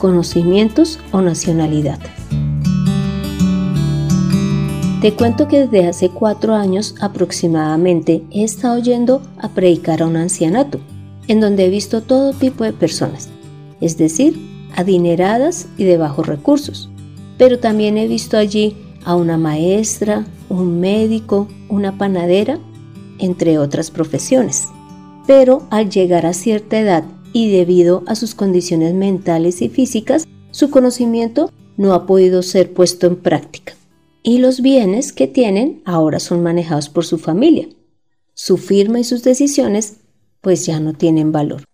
conocimientos o nacionalidad. Te cuento que desde hace cuatro años aproximadamente he estado yendo a predicar a un ancianato, en donde he visto todo tipo de personas, es decir, adineradas y de bajos recursos. Pero también he visto allí a una maestra, un médico, una panadera, entre otras profesiones. Pero al llegar a cierta edad y debido a sus condiciones mentales y físicas, su conocimiento no ha podido ser puesto en práctica. Y los bienes que tienen ahora son manejados por su familia. Su firma y sus decisiones pues ya no tienen valor.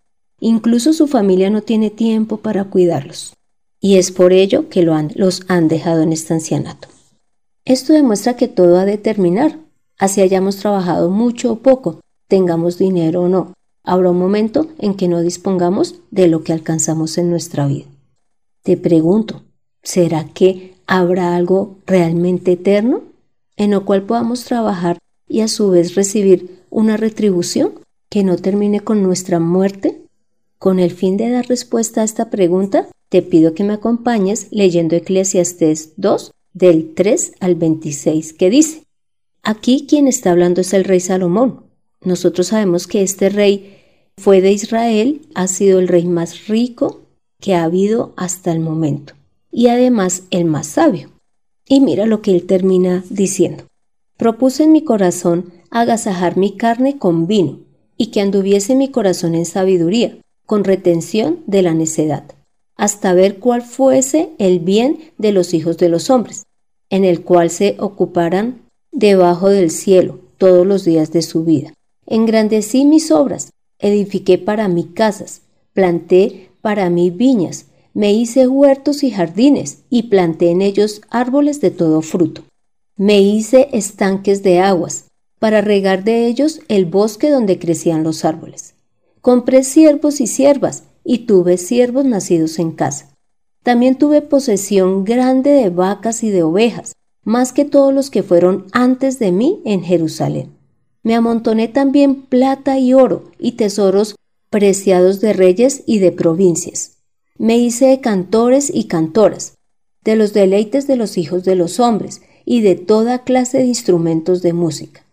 Incluso su familia no tiene tiempo para cuidarlos. Y es por ello que los han dejado en este ancianato. Esto demuestra que todo ha de terminar, así hayamos trabajado mucho o poco, tengamos dinero o no, habrá un momento en que no dispongamos de lo que alcanzamos en nuestra vida. Te pregunto, ¿será que habrá algo realmente eterno en lo cual podamos trabajar y a su vez recibir una retribución que no termine con nuestra muerte? Con el fin de dar respuesta a esta pregunta, te pido que me acompañes leyendo Eclesiastés 2 del 3 al 26 que dice, Aquí quien está hablando es el rey Salomón. Nosotros sabemos que este rey fue de Israel, ha sido el rey más rico que ha habido hasta el momento y además el más sabio. Y mira lo que él termina diciendo. Propuse en mi corazón agasajar mi carne con vino y que anduviese mi corazón en sabiduría, con retención de la necedad, hasta ver cuál fuese el bien de los hijos de los hombres, en el cual se ocuparan debajo del cielo todos los días de su vida. Engrandecí mis obras Edifiqué para mí casas, planté para mí viñas, me hice huertos y jardines y planté en ellos árboles de todo fruto. Me hice estanques de aguas, para regar de ellos el bosque donde crecían los árboles. Compré siervos y siervas, y tuve siervos nacidos en casa. También tuve posesión grande de vacas y de ovejas, más que todos los que fueron antes de mí en Jerusalén. Me amontoné también plata y oro y tesoros preciados de reyes y de provincias. Me hice de cantores y cantoras, de los deleites de los hijos de los hombres y de toda clase de instrumentos de música.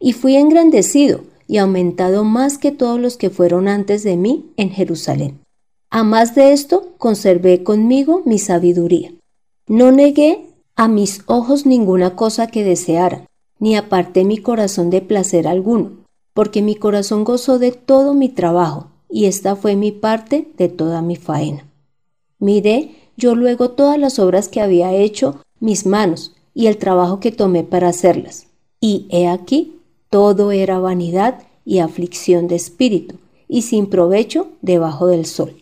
Y fui engrandecido y aumentado más que todos los que fueron antes de mí en Jerusalén. A más de esto, conservé conmigo mi sabiduría. No negué a mis ojos ninguna cosa que desearan, ni aparté mi corazón de placer alguno, porque mi corazón gozó de todo mi trabajo, y esta fue mi parte de toda mi faena. Miré yo luego todas las obras que había hecho mis manos, y el trabajo que tomé para hacerlas. Y he aquí, todo era vanidad y aflicción de espíritu, y sin provecho debajo del sol.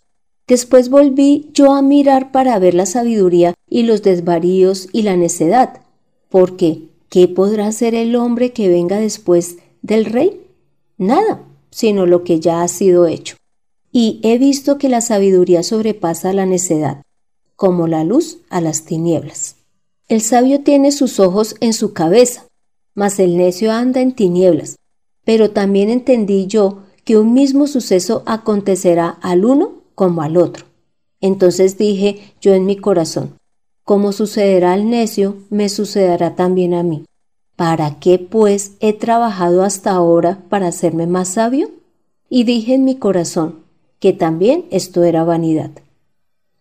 Después volví yo a mirar para ver la sabiduría y los desvaríos y la necedad, porque ¿Qué podrá hacer el hombre que venga después del rey? Nada, sino lo que ya ha sido hecho. Y he visto que la sabiduría sobrepasa la necedad, como la luz a las tinieblas. El sabio tiene sus ojos en su cabeza, mas el necio anda en tinieblas. Pero también entendí yo que un mismo suceso acontecerá al uno como al otro. Entonces dije yo en mi corazón, como sucederá al necio, me sucederá también a mí. ¿Para qué, pues, he trabajado hasta ahora para hacerme más sabio? Y dije en mi corazón que también esto era vanidad.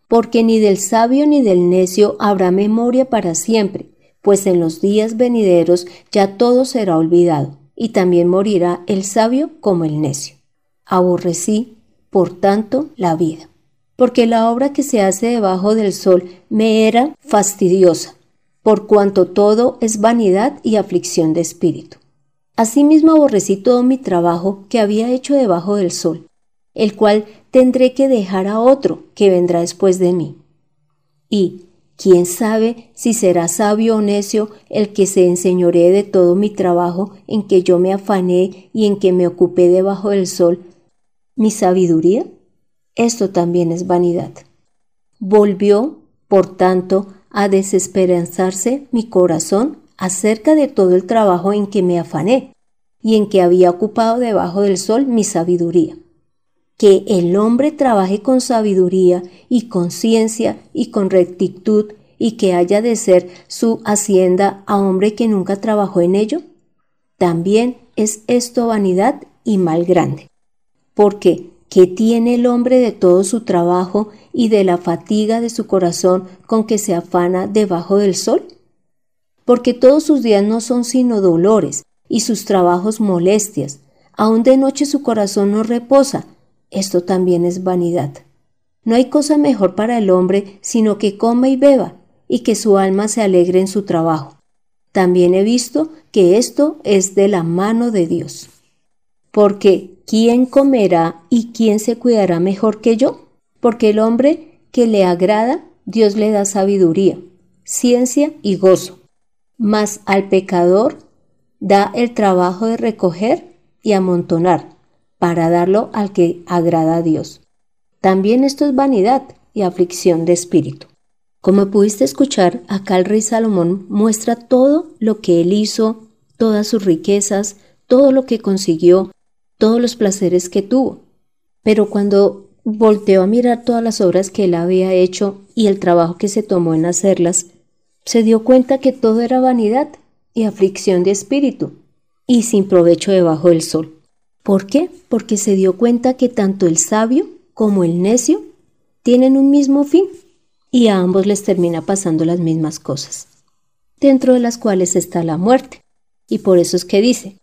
Porque ni del sabio ni del necio habrá memoria para siempre, pues en los días venideros ya todo será olvidado, y también morirá el sabio como el necio. Aborrecí, por tanto, la vida porque la obra que se hace debajo del sol me era fastidiosa, por cuanto todo es vanidad y aflicción de espíritu. Asimismo aborrecí todo mi trabajo que había hecho debajo del sol, el cual tendré que dejar a otro que vendrá después de mí. Y, ¿Quién sabe si será sabio o necio el que se enseñoree de todo mi trabajo en que yo me afané y en que me ocupé debajo del sol? ¿Mi sabiduría? Esto también es vanidad. Volvió, por tanto, a desesperanzarse mi corazón acerca de todo el trabajo en que me afané y en que había ocupado debajo del sol mi sabiduría que el hombre trabaje con sabiduría y con ciencia y con rectitud y que haya de ser su hacienda a hombre que nunca trabajó en ello? También es esto vanidad y mal grande. Porque, ¿qué tiene el hombre de todo su trabajo y de la fatiga de su corazón con que se afana debajo del sol? Porque todos sus días no son sino dolores y sus trabajos molestias, aun de noche su corazón no reposa, esto también es vanidad. No hay cosa mejor para el hombre sino que coma y beba, y que su alma se alegre en su trabajo. También he visto que esto es de la mano de Dios. Porque ¿quién comerá y quién se cuidará mejor que yo? Porque el hombre que le agrada, Dios le da sabiduría, ciencia y gozo. Mas al pecador da el trabajo de recoger y amontonar para darlo al que agrada a Dios. También esto es vanidad y aflicción de espíritu. Como pudiste escuchar, acá el rey Salomón muestra todo lo que él hizo, todas sus riquezas, todo lo que consiguió, todos los placeres que tuvo. Pero cuando volteó a mirar todas las obras que él había hecho y el trabajo que se tomó en hacerlas, se dio cuenta que todo era vanidad y aflicción de espíritu, y sin provecho debajo del sol. ¿Por qué? Porque se dio cuenta que tanto el sabio como el necio tienen un mismo fin y a ambos les termina pasando las mismas cosas, dentro de las cuales está la muerte. Y por eso es que dice,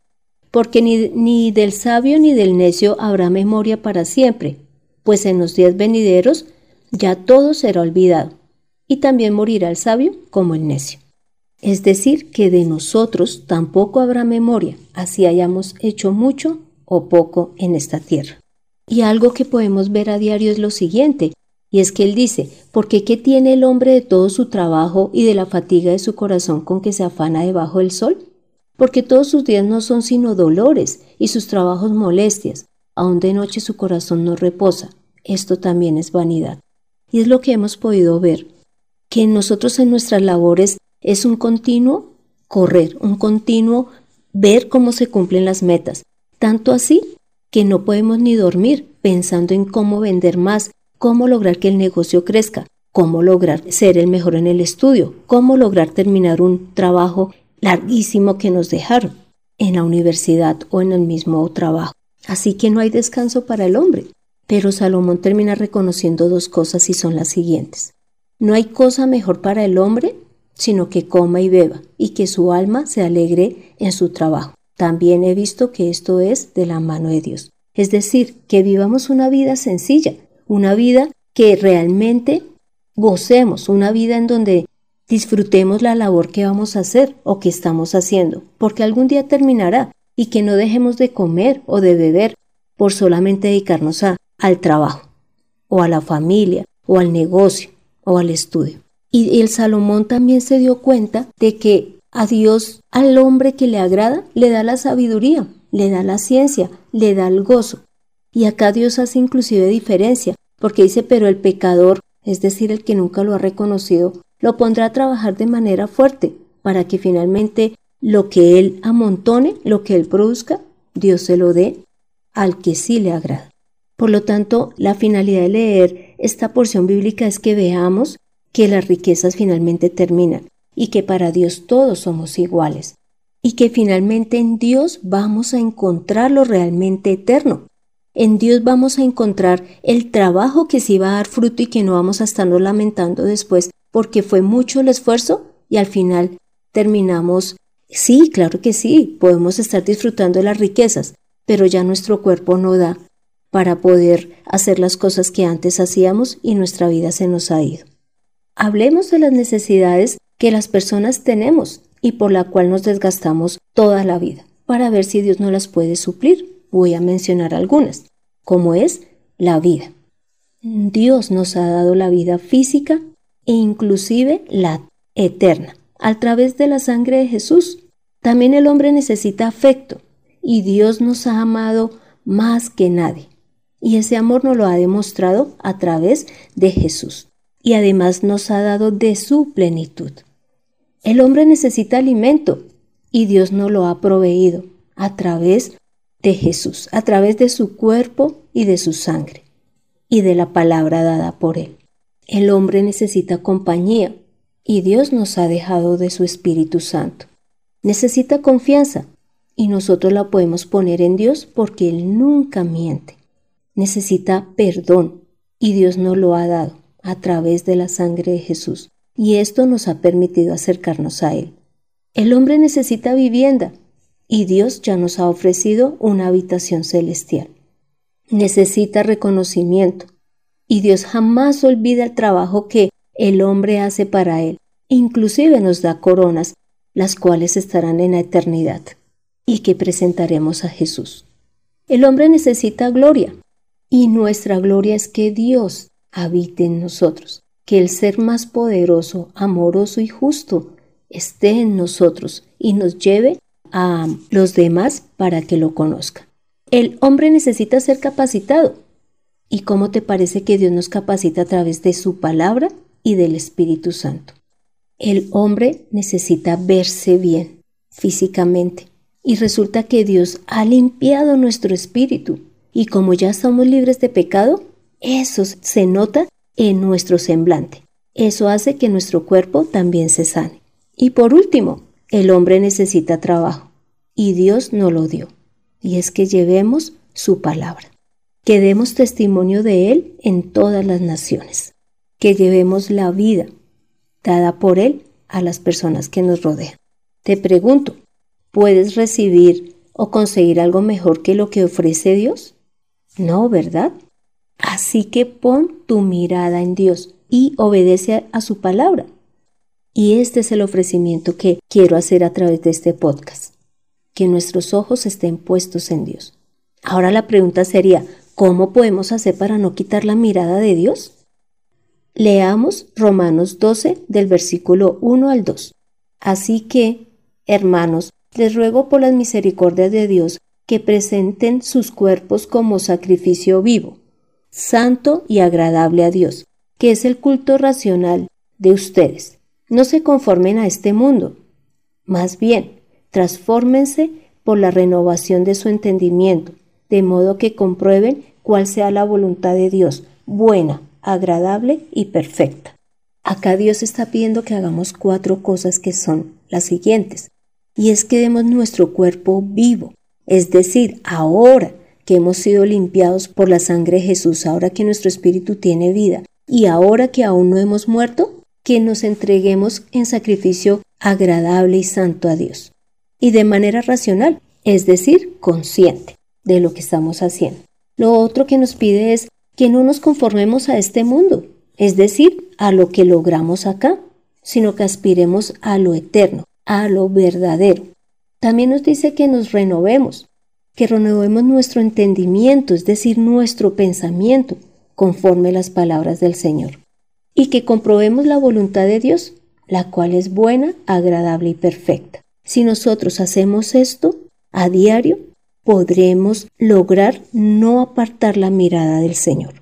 porque ni, del sabio ni del necio habrá memoria para siempre, pues en los días venideros ya todo será olvidado, y también morirá el sabio como el necio. Es decir, que de nosotros tampoco habrá memoria, así hayamos hecho mucho o poco en esta tierra. Y algo que podemos ver a diario es lo siguiente, y es que él dice, porque qué tiene el hombre de todo su trabajo y de la fatiga de su corazón con que se afana debajo del sol? Porque todos sus días no son sino dolores y sus trabajos molestias, aun de noche su corazón no reposa. Esto también es vanidad. Y es lo que hemos podido ver, que nosotros en nuestras labores es un continuo correr, un continuo ver cómo se cumplen las metas, tanto así que no podemos ni dormir pensando en cómo vender más, cómo lograr que el negocio crezca, cómo lograr ser el mejor en el estudio, cómo lograr terminar un trabajo larguísimo que nos dejaron en la universidad o en el mismo trabajo. Así que no hay descanso para el hombre. Pero Salomón termina reconociendo dos cosas y son las siguientes. No hay cosa mejor para el hombre sino que coma y beba y que su alma se alegre en su trabajo. También he visto que esto es de la mano de Dios. Es decir, que vivamos una vida sencilla, una vida que realmente gocemos, una vida en donde disfrutemos la labor que vamos a hacer o que estamos haciendo, porque algún día terminará y que no dejemos de comer o de beber por solamente dedicarnos a, al trabajo o a la familia o al negocio o al estudio. Y el Salomón también se dio cuenta de que a Dios, al hombre que le agrada, le da la sabiduría, le da la ciencia, le da el gozo. Y acá Dios hace inclusive diferencia, porque dice, pero el pecador, es decir, el que nunca lo ha reconocido, lo pondrá a trabajar de manera fuerte, para que finalmente lo que él amontone, lo que él produzca, Dios se lo dé al que sí le agrada. Por lo tanto, la finalidad de leer esta porción bíblica es que veamos que las riquezas finalmente terminan y que para Dios todos somos iguales y que finalmente en Dios vamos a encontrar lo realmente eterno. En Dios vamos a encontrar el trabajo que sí va a dar fruto y que no vamos a estarnos lamentando después porque fue mucho el esfuerzo y al final terminamos. Sí, claro que sí, podemos estar disfrutando de las riquezas, pero ya nuestro cuerpo no da para poder hacer las cosas que antes hacíamos y nuestra vida se nos ha ido. Hablemos de las necesidades que las personas tenemos y por la cual nos desgastamos toda la vida, para ver si Dios no las puede suplir. Voy a mencionar algunas, como es la vida. Dios nos ha dado la vida física e inclusive la eterna, a través de la sangre de Jesús. También el hombre necesita afecto y Dios nos ha amado más que nadie. Y ese amor nos lo ha demostrado a través de Jesús. Y además nos ha dado de su plenitud. El hombre necesita alimento y Dios nos lo ha proveído a través de Jesús, a través de su cuerpo y de su sangre y de la palabra dada por él. El hombre necesita compañía y Dios nos ha dejado de su Espíritu Santo. Necesita confianza y nosotros la podemos poner en Dios porque Él nunca miente. Necesita perdón y Dios nos lo ha dado a través de la sangre de Jesús y esto nos ha permitido acercarnos a Él. El hombre necesita vivienda y Dios ya nos ha ofrecido una habitación celestial. Necesita reconocimiento y Dios jamás olvida el trabajo que el hombre hace para Él. Inclusive nos da coronas, las cuales estarán en la eternidad y que presentaremos a Jesús. El hombre necesita gloria y nuestra gloria es que Dios habite en nosotros, que el ser más poderoso, amoroso y justo esté en nosotros y nos lleve a los demás para que lo conozcan. El hombre necesita ser capacitado. ¿Y cómo te parece que Dios nos capacita a través de su palabra y del Espíritu Santo? El hombre necesita verse bien físicamente. Y resulta que Dios ha limpiado nuestro espíritu. Y como ya somos libres de pecado, eso se nota en nuestro semblante. Eso hace que nuestro cuerpo también se sane. Y por último, el hombre necesita trabajo y Dios no lo dio. Y es que llevemos su palabra, que demos testimonio de Él en todas las naciones, que llevemos la vida dada por Él a las personas que nos rodean. Te pregunto, ¿puedes recibir o conseguir algo mejor que lo que ofrece Dios? No, ¿verdad? Así que pon tu mirada en Dios y obedece a su palabra. Y este es el ofrecimiento que quiero hacer a través de este podcast, que nuestros ojos estén puestos en Dios. Ahora la pregunta sería, ¿cómo podemos hacer para no quitar la mirada de Dios? Leamos Romanos 12 del versículo 1 al 2. Así que, hermanos, les ruego por las misericordias de Dios que presenten sus cuerpos como sacrificio vivo, santo y agradable a Dios, que es el culto racional de ustedes. No se conformen a este mundo. Más bien, transfórmense por la renovación de su entendimiento, de modo que comprueben cuál sea la voluntad de Dios, buena, agradable y perfecta. Acá Dios está pidiendo que hagamos cuatro cosas que son las siguientes. Y es que demos nuestro cuerpo vivo, es decir, ahora que hemos sido limpiados por la sangre de Jesús, ahora que nuestro espíritu tiene vida y ahora que aún no hemos muerto, que nos entreguemos en sacrificio agradable y santo a Dios. Y de manera racional, es decir, consciente de lo que estamos haciendo. Lo otro que nos pide es que no nos conformemos a este mundo, es decir, a lo que logramos acá, sino que aspiremos a lo eterno, a lo verdadero. También nos dice que nos renovemos, que renovemos nuestro entendimiento, es decir, nuestro pensamiento, conforme las palabras del Señor y que comprobemos la voluntad de Dios, la cual es buena, agradable y perfecta. Si nosotros hacemos esto a diario, podremos lograr no apartar la mirada del Señor.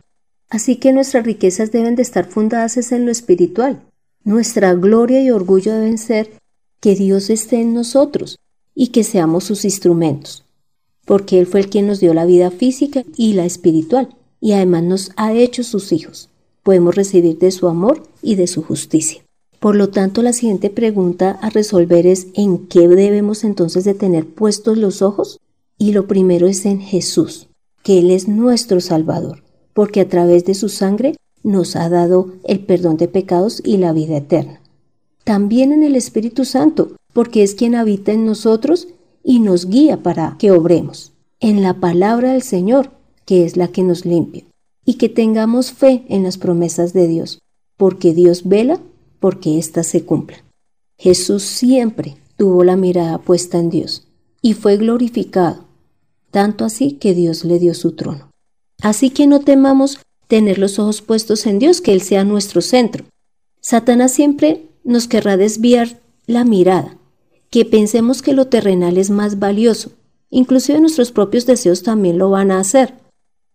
Así que nuestras riquezas deben de estar fundadas en lo espiritual. Nuestra gloria y orgullo deben ser que Dios esté en nosotros y que seamos sus instrumentos, porque Él fue el quien nos dio la vida física y la espiritual, y además nos ha hecho sus hijos podemos recibir de su amor y de su justicia. Por lo tanto, la siguiente pregunta a resolver es ¿en qué debemos entonces de tener puestos los ojos? Y lo primero es en Jesús, que Él es nuestro Salvador, porque a través de su sangre nos ha dado el perdón de pecados y la vida eterna. También en el Espíritu Santo, porque es quien habita en nosotros y nos guía para que obremos. En la palabra del Señor, que es la que nos limpia y que tengamos fe en las promesas de Dios, porque Dios vela porque éstas se cumplan. Jesús siempre tuvo la mirada puesta en Dios y fue glorificado, tanto así que Dios le dio su trono. Así que no temamos tener los ojos puestos en Dios, que Él sea nuestro centro, Satanás siempre nos querrá desviar la mirada, que pensemos que lo terrenal es más valioso. Inclusive nuestros propios deseos también lo van a hacer.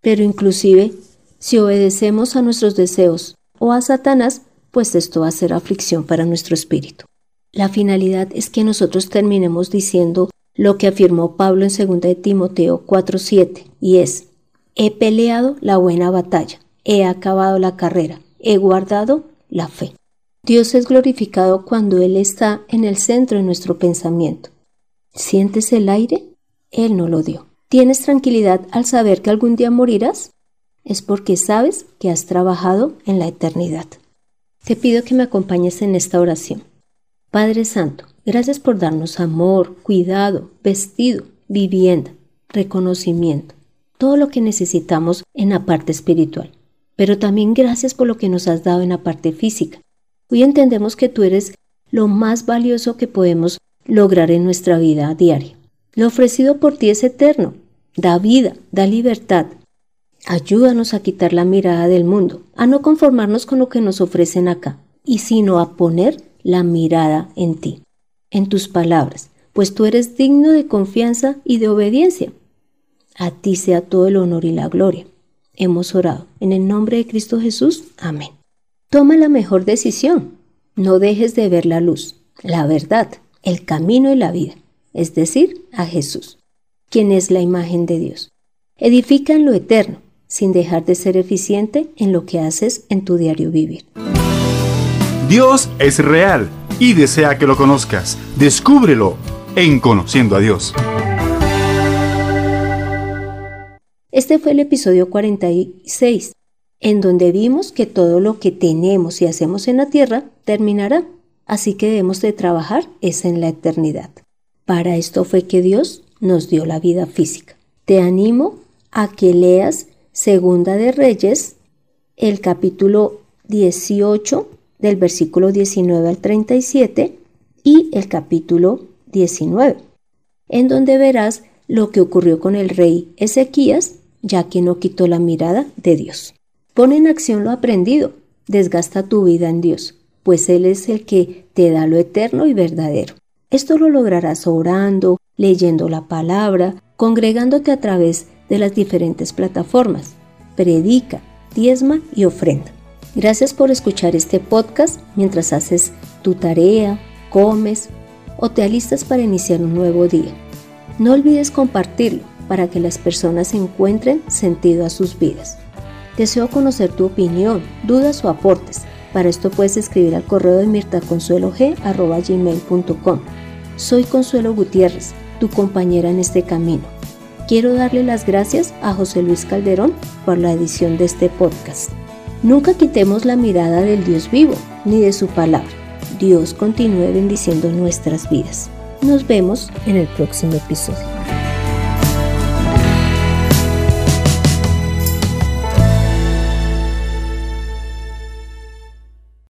Pero inclusive, si obedecemos a nuestros deseos o a Satanás, pues esto va a ser aflicción para nuestro espíritu. La finalidad es que nosotros terminemos diciendo lo que afirmó Pablo en 2 de Timoteo 4:7, y es, he peleado la buena batalla, he acabado la carrera, he guardado la fe. Dios es glorificado cuando Él está en el centro de nuestro pensamiento. ¿Sientes el aire? Él no lo dio. ¿Tienes tranquilidad al saber que algún día morirás? Es porque sabes que has trabajado en la eternidad. Te pido que me acompañes en esta oración. Padre Santo, gracias por darnos amor, cuidado, vestido, vivienda, reconocimiento, todo lo que necesitamos en la parte espiritual. Pero también gracias por lo que nos has dado en la parte física Hoy entendemos que tú eres lo más valioso que podemos lograr en nuestra vida diaria. Lo ofrecido por ti es eterno, da vida, da libertad. Ayúdanos a quitar la mirada del mundo, a no conformarnos con lo que nos ofrecen acá, y sino a poner la mirada en ti, en tus palabras, pues tú eres digno de confianza y de obediencia. A ti sea todo el honor y la gloria. Hemos orado. En el nombre de Cristo Jesús. Amén. Toma la mejor decisión. No dejes de ver la luz, la verdad, el camino y la vida, es decir, a Jesús, quien es la imagen de Dios. Edifica en lo eterno, sin dejar de ser eficiente en lo que haces en tu diario vivir. Dios es real y desea que lo conozcas. Descúbrelo en Conociendo a Dios. Este fue el episodio 46 en donde vimos que todo lo que tenemos y hacemos en la tierra terminará, así que debemos de trabajar es en la eternidad. Para esto fue que Dios nos dio la vida física. Te animo a que leas Segunda de Reyes, el capítulo 18 del versículo 19 al 37 y el capítulo 19, en donde verás lo que ocurrió con el rey Ezequías, ya que no quitó la mirada de Dios. Pon en acción lo aprendido, desgasta tu vida en Dios, pues Él es el que te da lo eterno y verdadero. Esto lo lograrás orando, leyendo la palabra, congregándote a través de las diferentes plataformas. Predica, diezma y ofrenda. Gracias por escuchar este podcast mientras haces tu tarea, comes o te alistas para iniciar un nuevo día. No olvides compartirlo para que las personas encuentren sentido a sus vidas. Deseo conocer tu opinión, dudas o aportes. Para esto puedes escribir al correo de mirtaconsuelog.gmail.com. Soy Consuelo Gutiérrez, tu compañera en este camino. Quiero darle las gracias a José Luis Calderón por la edición de este podcast. Nunca quitemos la mirada del Dios vivo ni de su palabra. Dios continúe bendiciendo nuestras vidas. Nos vemos en el próximo episodio.